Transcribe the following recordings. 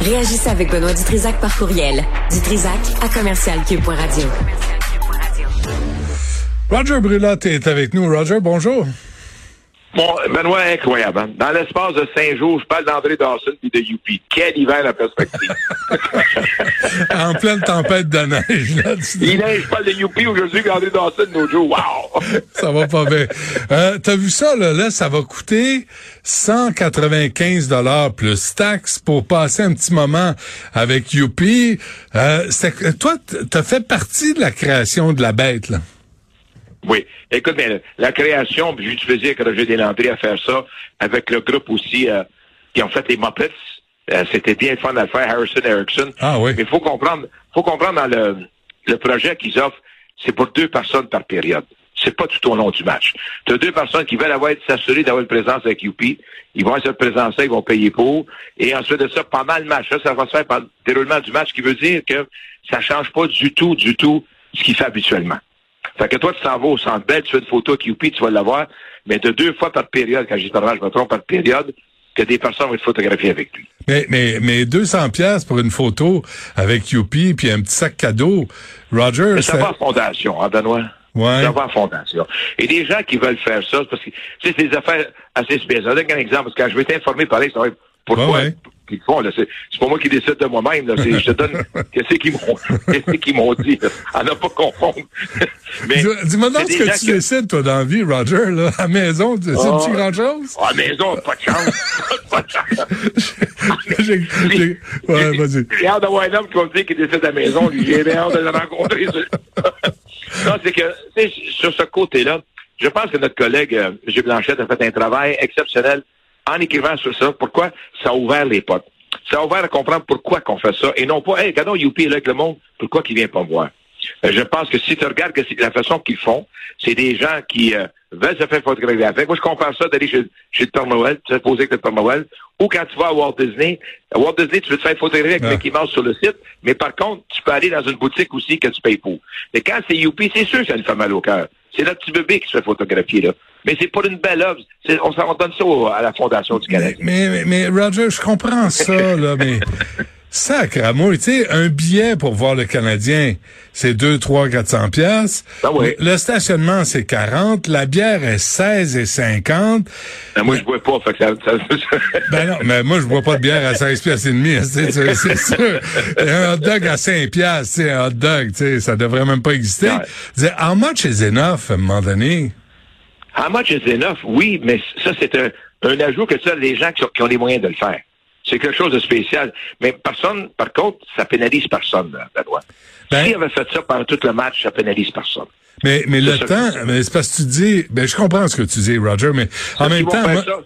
Réagissez avec Benoît Dutrisac par courriel. Dutrisac à commercialcube.radio. Roger Brulotte est avec nous. Roger, bonjour. Bon, Benoît, incroyable. hein. Dans l'espace de cinq jours, je parle d'André Dawson et de Youpi. Quel hiver la perspective. en pleine tempête de neige. Là, tu- Il neige, je parle de Youpi aujourd'hui, puis André Dawson, nos jours. Wow! ça va pas bien. Euh, T'as vu ça, là, là, ça va coûter 195 dollars plus taxes pour passer un petit moment avec Youpi. Euh, toi, t'as fait partie de la création de la bête, là. Oui. Écoute, mais la création, j'ai eu du plaisir quand j'ai l'entrée à faire ça, avec le groupe aussi euh, qui ont fait les Muppets. Euh, C'était bien fun à faire, Harrison Erickson. Ah oui. Mais il faut comprendre, faut comprendre dans le, le projet qu'ils offrent, c'est pour deux personnes par période. C'est pas tout au long du match. Tu as deux personnes qui veulent avoir s'assurer d'avoir une présence avec Youpi. Ils vont cette présence-là, ils vont payer pour. Et ensuite de ça, pendant le match, là, ça va se faire pendant le déroulement du match, ce qui veut dire que ça change pas du tout, du tout ce qu'il fait habituellement. Fait que toi, tu t'en vas au centre belle, tu fais une photo avec Youpi, tu vas l'avoir, mais de deux fois par période, quand je dis par match, je me trompe par période, que des personnes vont être photographiées avec lui. Mais, mais, mais 200 pièces pour une photo avec Youpi puis un petit sac cadeau. Roger, Mais ça va à fondation, hein, Benoît? Ouais. Ça va à fondation. Et des gens qui veulent faire ça, parce que tu sais, c'est des affaires assez spéciales. Je donne un exemple, parce que quand je vais t'informer par ça va être pourquoi? Ouais, ouais. le font. Là, c'est, c'est pas moi qui décide de moi-même. Là, c'est, je te donne qu'est-ce qu'ils m'ont, qu'est-ce qu'ils m'ont dit. Là. À ne pas confondre. Mais Dis- Dis-moi donc c'est ce que tu qui- décides, toi, dans la vie, Roger, là, à la maison. C'est Ah. tu grand-chose? Ah, maison, pas de chance. pas de chance. J'ai- j'ai- Ouais, vas-y. J'ai hâte d'avoir un homme qui va me dire qu'il décide à la maison. lui. J'ai bien hâte de le rencontrer. non, c'est que, tu sais, sur ce côté-là, je pense que notre collègue euh, M. Blanchette a fait un travail exceptionnel en écrivant sur ça. Pourquoi? Ça a ouvert les potes. Ça a ouvert à comprendre pourquoi qu'on fait ça. Et non pas, hey, regardons Youpi est là avec le monde, pourquoi qu'il vient pas me voir? Euh, Je pense que si tu regardes que c'est la façon qu'ils font, c'est des gens qui euh, veulent se faire photographier avec. Moi, je compare ça d'aller chez, chez le Père Noël, tu te poser avec le Père Noël, ou quand tu vas à Walt Disney. À Walt Disney, tu veux te faire photographier avec. Mickey Mouse sur le site, mais par contre, tu peux aller dans une boutique aussi que tu payes pour. Mais quand c'est Youpi, c'est sûr que ça nous fait mal au cœur. C'est notre petit bébé qui se fait photographier, là. Mais c'est pour une belle œuvre. C'est- On, s'en- on donne ça à la Fondation du Canada. mais, mais, mais, Roger, je comprends ça, là, mais sacramouille, tu sais, un billet pour voir le Canadien, c'est 2, 3, 400 pièces. Ah oui. Le stationnement, c'est 40. La bière est 16 et 50. Ben, moi, je bois pas, fait que ça... ça- Ben non, mais moi, je bois pas de bière à 16 pièces et demi, hein, c'est sûr. Un hot dog à 5 pièces, c'est un hot dog, tu sais, ça devrait même pas exister. Ouais. How much is enough, à un moment donné? How much is enough? Oui, mais ça, c'est un, un ajout que ça, les gens qui ont les moyens de le faire. C'est quelque chose de spécial. Mais personne, par contre, ça pénalise personne, là, Benoît. Ben- S'il avait fait ça pendant tout le match, ça pénalise personne. Mais, mais le temps, mais c'est parce que tu dis, ben, je comprends ce que tu dis, Roger, mais en même Ils vont temps, faire moi- ça.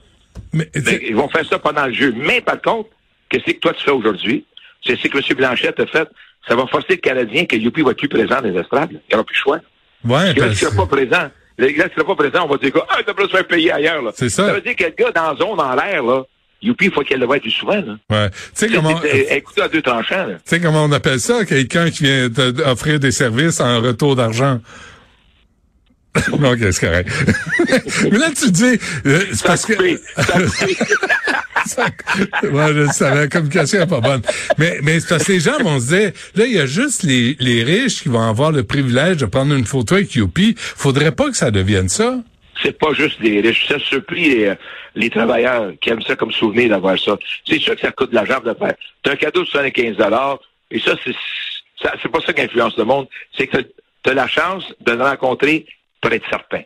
mais, Ben, ils vont faire ça pendant le jeu. Mais par contre, qu'est-ce que toi tu fais aujourd'hui? C'est ce que M. Blanchette a fait. Ça va forcer le Canadien que Youpi va être plus présent dans les estrades. là. Il n'y aura plus le choix. ouais, Parce que là, pas présent, gars, s'il sera pas présent, on va dire quoi? Ah, t'as se faire payer ailleurs, là. C'est ça. Ça veut dire que le gars dans la zone, en l'air, là, Youpi, il faut qu'il le voie plus souvent, là. ouais. Tu sais comment, tu Écoutez à deux tranchants, là. sais comment on appelle ça? Quelqu'un qui vient t'offrir des services en retour d'argent? ok, c'est correct. mais là, tu dis, euh, c'est parce que... coupé. Ouais, je savais, la communication est pas bonne. Mais, mais c'est parce que les gens vont se dire, là, il y a juste les, les riches qui vont avoir le privilège de prendre une photo avec Youpi. Faudrait pas que ça devienne ça. C'est pas juste les riches. Ça surpris les, les travailleurs qui aiment ça comme souvenir d'avoir ça. C'est sûr que ça coûte de l'argent de le faire. T'as un cadeau de 75 et ça, c'est pas ça qui influence le monde. C'est que tu as la chance de le rencontrer pour être certain.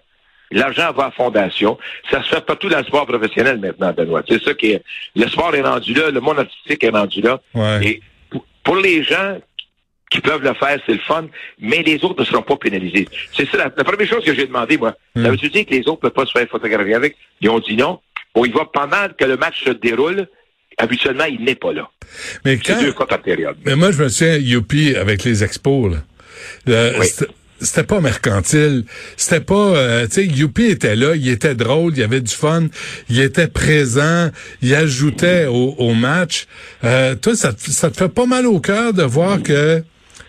L'argent va à fondation. Ça se fait partout dans le sport professionnel maintenant, Benoît. C'est ça qui est. Le sport est rendu là, le monde artistique est rendu là. Ouais. Et pour les gens qui peuvent le faire, c'est le fun, mais les autres ne seront pas pénalisés. C'est ça, la, la première chose que j'ai demandé, moi. Hmm. Ça veut-tu dire que les autres ne peuvent pas se faire photographier avec? Ils ont dit non. Bon, il va pendant que le match se déroule, habituellement, il n'est pas là. Mais C'est quand, deux fois par période. mais moi, je me souviens, Youpi, avec les expos, là. Le- Oui. c'était- pas mercantile. C'était pas, euh, tu sais, Youpi était là, il était drôle, il y avait du fun, il était présent, il ajoutait au, au match. Euh, toi, ça, ça te fait pas mal au cœur de voir que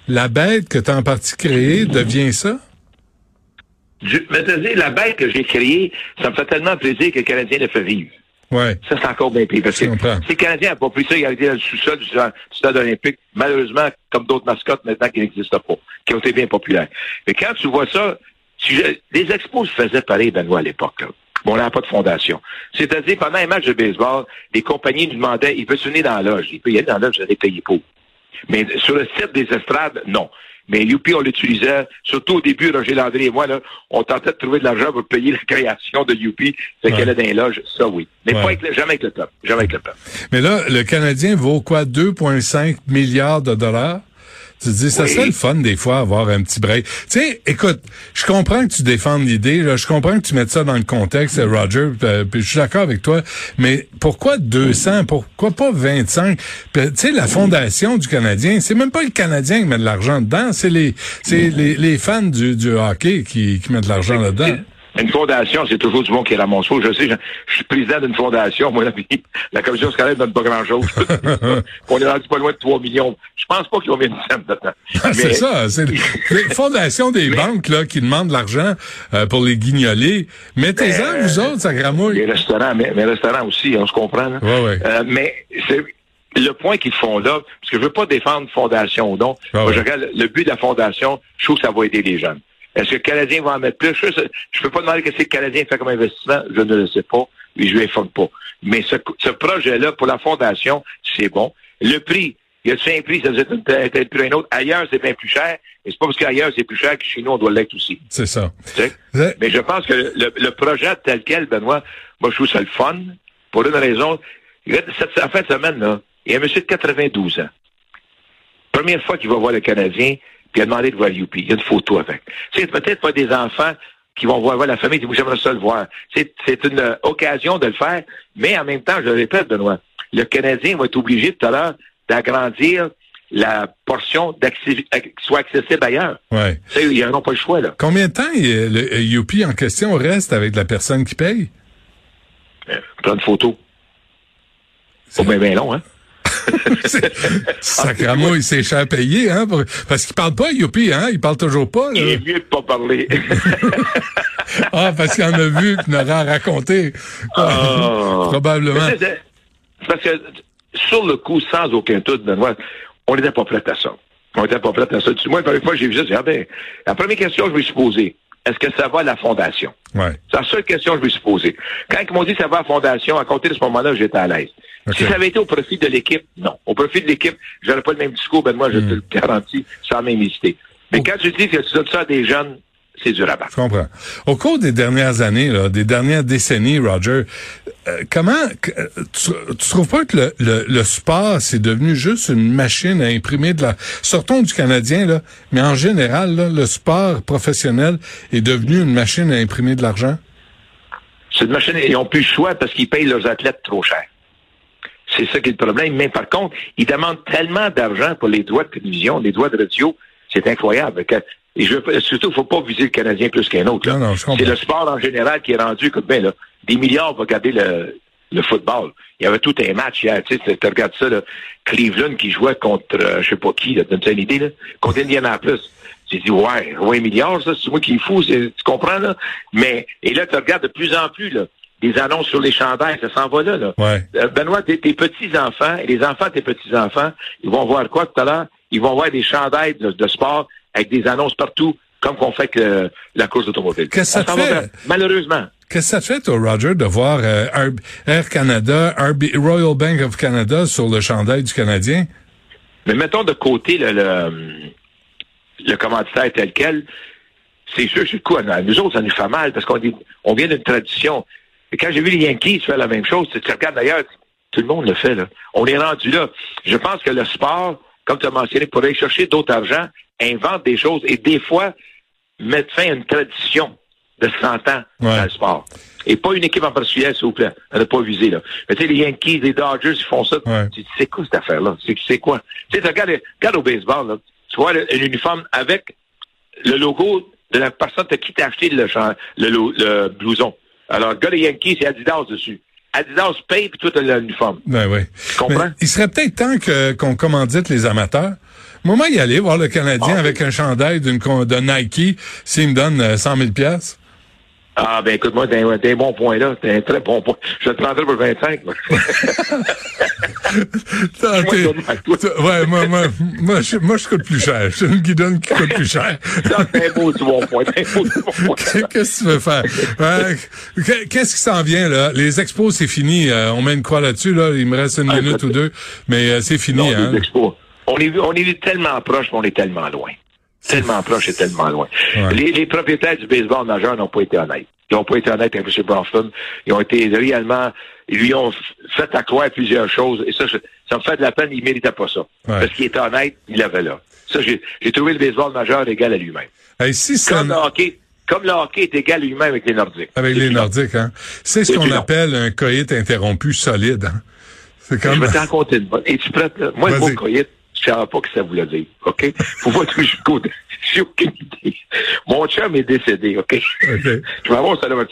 la bête que t'as en partie créée devient ça? Je, mais dire, la bête que j'ai créée, ça me fait tellement plaisir que le Canadien le fait vivre. Ouais. Ça, c'est encore bien pire. Parce que si le Canadien n'a pas pris ça, il a été dans le sous-sol du, stade olympique, malheureusement, comme d'autres mascottes maintenant qui n'existent pas, qui ont été bien populaires. Mais quand tu vois ça, les expos se faisaient pareil, Benoît, à l'époque. Bon, on n'a pas de fondation. C'est-à-dire, pendant un match de baseball, les compagnies nous demandaient, il peut se venir dans la loge. Il peut y aller dans la loge, j'allais payer pour. Mais sur le site des estrades, non. Mais Youpi, on l'utilisait, surtout au début, Roger Landry et moi, là, on tentait de trouver de l'argent pour payer la création de Youpi, fait qu'elle est dans les loges, ça oui. Mais pas avec jamais avec le top. Jamais avec le top. Mais là, le Canadien vaut quoi? 2,5 milliards de dollars? Tu dis, ça serait le fun des fois avoir un petit break. Tu sais, écoute, je comprends que tu défendes l'idée, je comprends que tu mettes ça dans le contexte, Roger, euh, puis je suis d'accord avec toi, mais pourquoi 200, pourquoi pas 25? Tu sais, la fondation du Canadien, c'est même pas le Canadien qui met de l'argent dedans, c'est les, c'est les, les, fans du, du hockey qui, qui mettent de l'argent là-dedans. Une fondation, c'est toujours du monde qui ramasse Je sais, je, suis président d'une fondation. Moi, la, commission scolaire ne donne pas grand-chose. On est rendu pas loin de 3 millions. Je pense pas qu'ils ont mis une scène dedans. Ah, c'est ça. C'est les fondations des banques là qui demandent de l'argent euh, pour les guignoler. Mettez-en, euh, vous autres, ça gramouille. Les restaurants, mais les restaurants aussi, on se comprend. Là. Ouais, ouais. Euh, mais c'est le point qu'ils font là, parce que je veux pas défendre fondation ou non. Moi, je regarde le but de la fondation, je trouve que ça va aider les jeunes. Est-ce que le Canadien va en mettre plus? Je ne peux pas demander ce que le Canadien fait comme investissement. Je ne le sais pas. Et je ne l'informe pas. Mais ce, projet-là, pour la fondation, c'est bon. Le prix, il y a un prix, ça dire tel prix un autre. Ailleurs, c'est bien plus cher. Et c'est pas parce qu'ailleurs, c'est plus cher que chez nous, on doit l'être aussi. C'est ça. Mais je pense que le, projet tel quel, Benoît, moi, je trouve ça le fun. Pour une raison. Cette, fin de semaine, là, il y a un monsieur de 92 ans. Première fois qu'il va voir le Canadien, puis il a demandé de voir Youpi. Il y a une photo avec. C'est peut-être pas des enfants qui vont voir, la famille, vous j'aimerais ça le voir. C'est une euh, occasion de le faire, mais en même temps, je le répète, Benoît, le Canadien va être obligé tout à l'heure d'agrandir la portion qui soit accessible ailleurs. Ouais. Ils n'auront pas le choix, là. Combien de temps le Youpi en question reste avec la personne qui paye? Euh, plein de photos. Pas bien, bien long, hein? Sacrament, il s'est cher payé, hein, parce qu'il parle pas, Youpi, hein, il parle toujours pas. Il est mieux de pas parler. ah, parce qu'il en a vu qu'il n'aura raconté. Oh. Probablement. Parce que, sur le coup, sans aucun doute, Benoît, on n'était pas prêt à ça. On n'était pas prêt à ça. Moi, la première fois j'ai vu ça, j'ai ah ben, la première question que je me suis posée, est-ce que ça va à la fondation? Ouais. C'est la seule question que je me suis posée. Quand ils m'ont dit ça va à la fondation, à compter de ce moment-là, j'étais à l'aise. Si ça avait été au profit de l'équipe, non. Au profit de l'équipe, j'aurais pas le même discours, ben moi, je te hmm. le garantis, sans même hésiter. Mais quand tu dis que tu donnes ça à des jeunes, c'est du rabat. Je comprends. Au cours des dernières années, là, des dernières décennies, Roger, euh, comment euh, tu, tu, trouves pas que le, le, le sport c'est devenu juste une machine à imprimer de la sortons du canadien là, mais en général là, le sport professionnel est devenu une machine à imprimer de l'argent? C'est une machine ils ont plus le choix parce qu'ils payent leurs athlètes trop cher. C'est ça qui est le problème. Mais par contre, ils demandent tellement d'argent pour les droits de télévision, les droits de radio, c'est incroyable. et je surtout, il faut pas viser le Canadien plus qu'un autre. C'est le sport en général qui est rendu, comme ben, là, des milliards pour regarder le, le football. Il y avait tout un match hier. Tu sais, tu regardes ça, là, Cleveland qui jouait contre, euh, je sais pas qui, là, t'as une idée, là? Contre Indianapolis. J'ai dit, ouais, ouais, milliards, ça, c'est moi qui est fou, tu comprends, là? Mais, et là, tu regardes de plus en plus, là, des annonces sur les chandails, ça s'en va là. là. Ouais. Euh, Benoît, tes, petits-enfants et les enfants de tes petits-enfants, ils vont voir quoi tout à l'heure? Ils vont voir des chandails de, sport avec des annonces partout, comme qu'on fait que la course d'automobile. Qu'est-ce que ça, fait? malheureusement. Qu'est-ce que ça te fait, toi, Roger, de voir euh, Air Canada, Royal Bank of Canada sur le chandail du Canadien? Mais mettons de côté le, le, le commanditaire tel quel, c'est sûr, c'est coup, nous autres, ça nous fait mal parce qu'on on vient d'une tradition. Et quand j'ai vu les Yankees faire la même chose, tu regardes d'ailleurs, tout le monde le fait. Là. On est rendu là. Je pense que le sport, comme tu as mentionné, pour aller chercher d'autres argent, invente des choses et des fois mettre fin à une tradition de 100 ans dans le sport. Et pas une équipe en particulier, s'il vous plaît. Elle n'a pas visé, là. Mais tu sais, les Yankees, les Dodgers, ils font ça. Tu sais quoi cette affaire-là? C'est quoi? Tu sais, regarde, regarde au baseball, là. Tu vois l'uniforme avec le logo de la personne qui t'a acheté le, le, le blouson. Alors, gars, les Yankees, c'est Adidas dessus. Adidas paye, puis tout l'uniforme. Ben oui. Tu comprends? il serait peut-être temps que, qu'on commandite les amateurs. Moi, y aller, voir le Canadien ah, avec un chandail d'une, de Nike, s'il me donne 100 euh, 000 pièces. Ah, ben écoute, moi, t'as un, bon point là. T'as un très bon point. Je te prendrai pour 25. moi. T'es- ouais, moi, moi, moi, je, moi, je coûte plus cher. Je suis une guidonne qui coûte plus cher. Un beau du bon point. Bon point. Qu'est-ce que tu veux faire? Qu'est-ce qui s'en vient, là? Les expos, c'est fini. Euh, on met une croix là-dessus, là? Il me reste une Ah, minute ou deux. Mais euh, c'est fini, Non, hein? les expos. On est, on est tellement proche, mais on est tellement loin. Tellement proche et tellement loin. Ouais. Les, les propriétaires du baseball majeur n'ont pas été honnêtes. Ils n'ont pas été honnêtes avec M. Boston. Ils ont été réellement, ils lui ont fait accroire plusieurs choses. Et ça, je- ça me fait de la peine. Il méritait pas ça. Parce qu'il était honnête, il l'avait là. Ça, j'ai trouvé le baseball majeur égal à lui-même. Hey, si Comme le hockey, comme le hockey est égal à lui-même avec les Nordiques. avec les. Nordiques, hein? C'est ce qu'on appelle un coït interrompu solide, hein? C'est Je comme... vais t'en raconter une bonne. Es-tu prête, là? Moi, le mot coït, je savais pas que ça voulait dire, OK? Faut pas toucher jusqu'au... J'ai aucune idée. Mon chum est décédé, OK? Je vais avoir au salon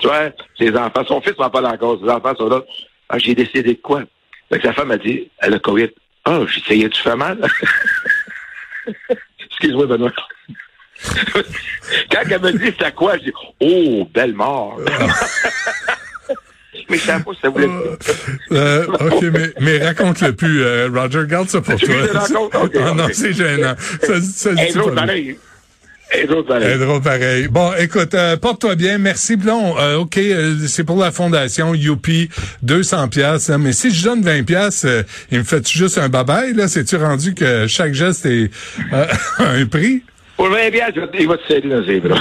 ses enfants, son fils m'en parle encore, ses enfants sont là. Ah, j'ai décédé de quoi? Fait que sa femme a dit, elle a COVID. Ah, j'ai essayé, tu fais mal? Excuse-moi, Benoît. Quand elle me dit c'était quoi, je dis, oh, belle mort. Ça voulait dire. Euh, OK, mais, mais raconte-le plus, euh, Roger. Garde ça pour Tu toi. veux que je le raconte? OK, Ah non, OK. c'est gênant. Ça, ça, dit pas bien. pareil. C'est pareil. drôle pareil. Bon, écoute, euh, porte-toi bien. Merci. Blon, euh, OK, euh, c'est pour la fondation Youpi, 200 pièces. Mais si je donne 20 pièces, il me fait juste un babaille là? C'est-tu rendu que chaque geste est euh, un prix? Pour le 20 piastres, il va te serrer dans bras.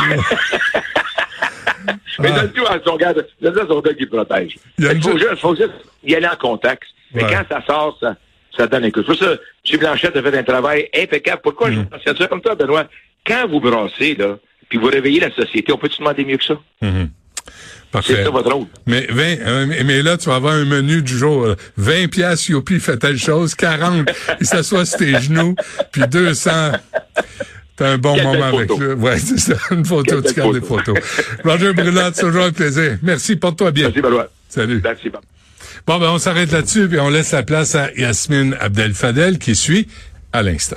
Mais Ah. donne tout à son gars, à son gars qui protège. Il faut ju- juste, faut juste y aller en contact. Mais quand ça sort, ça, ça donne un coup. C'est pour ça, M. Blanchette a fait un travail impeccable. Pourquoi Mm. je pense ça comme toi, Benoît? Quand vous brassez, là, puis vous réveillez la société, on peut-tu demander mieux que ça? C'est Parfait. ça votre rôle. Mais 20, euh, mais- là, tu vas avoir un menu du jour. euh, 20 pièces Youpi fait telle chose, 40, il s'assoit sur tes genoux, puis 200, t'as un bon moment avec lui. Ouais, c'est ça, une photo, tu gardes des photo. photos. Roger Brulotte, c'est toujours un plaisir. Merci, porte-toi bien. Merci, Benoît. Salut. Merci. Bon, ben, on s'arrête là-dessus, puis on laisse la place à Yasmine Abdel-Fadel qui suit à l'instant.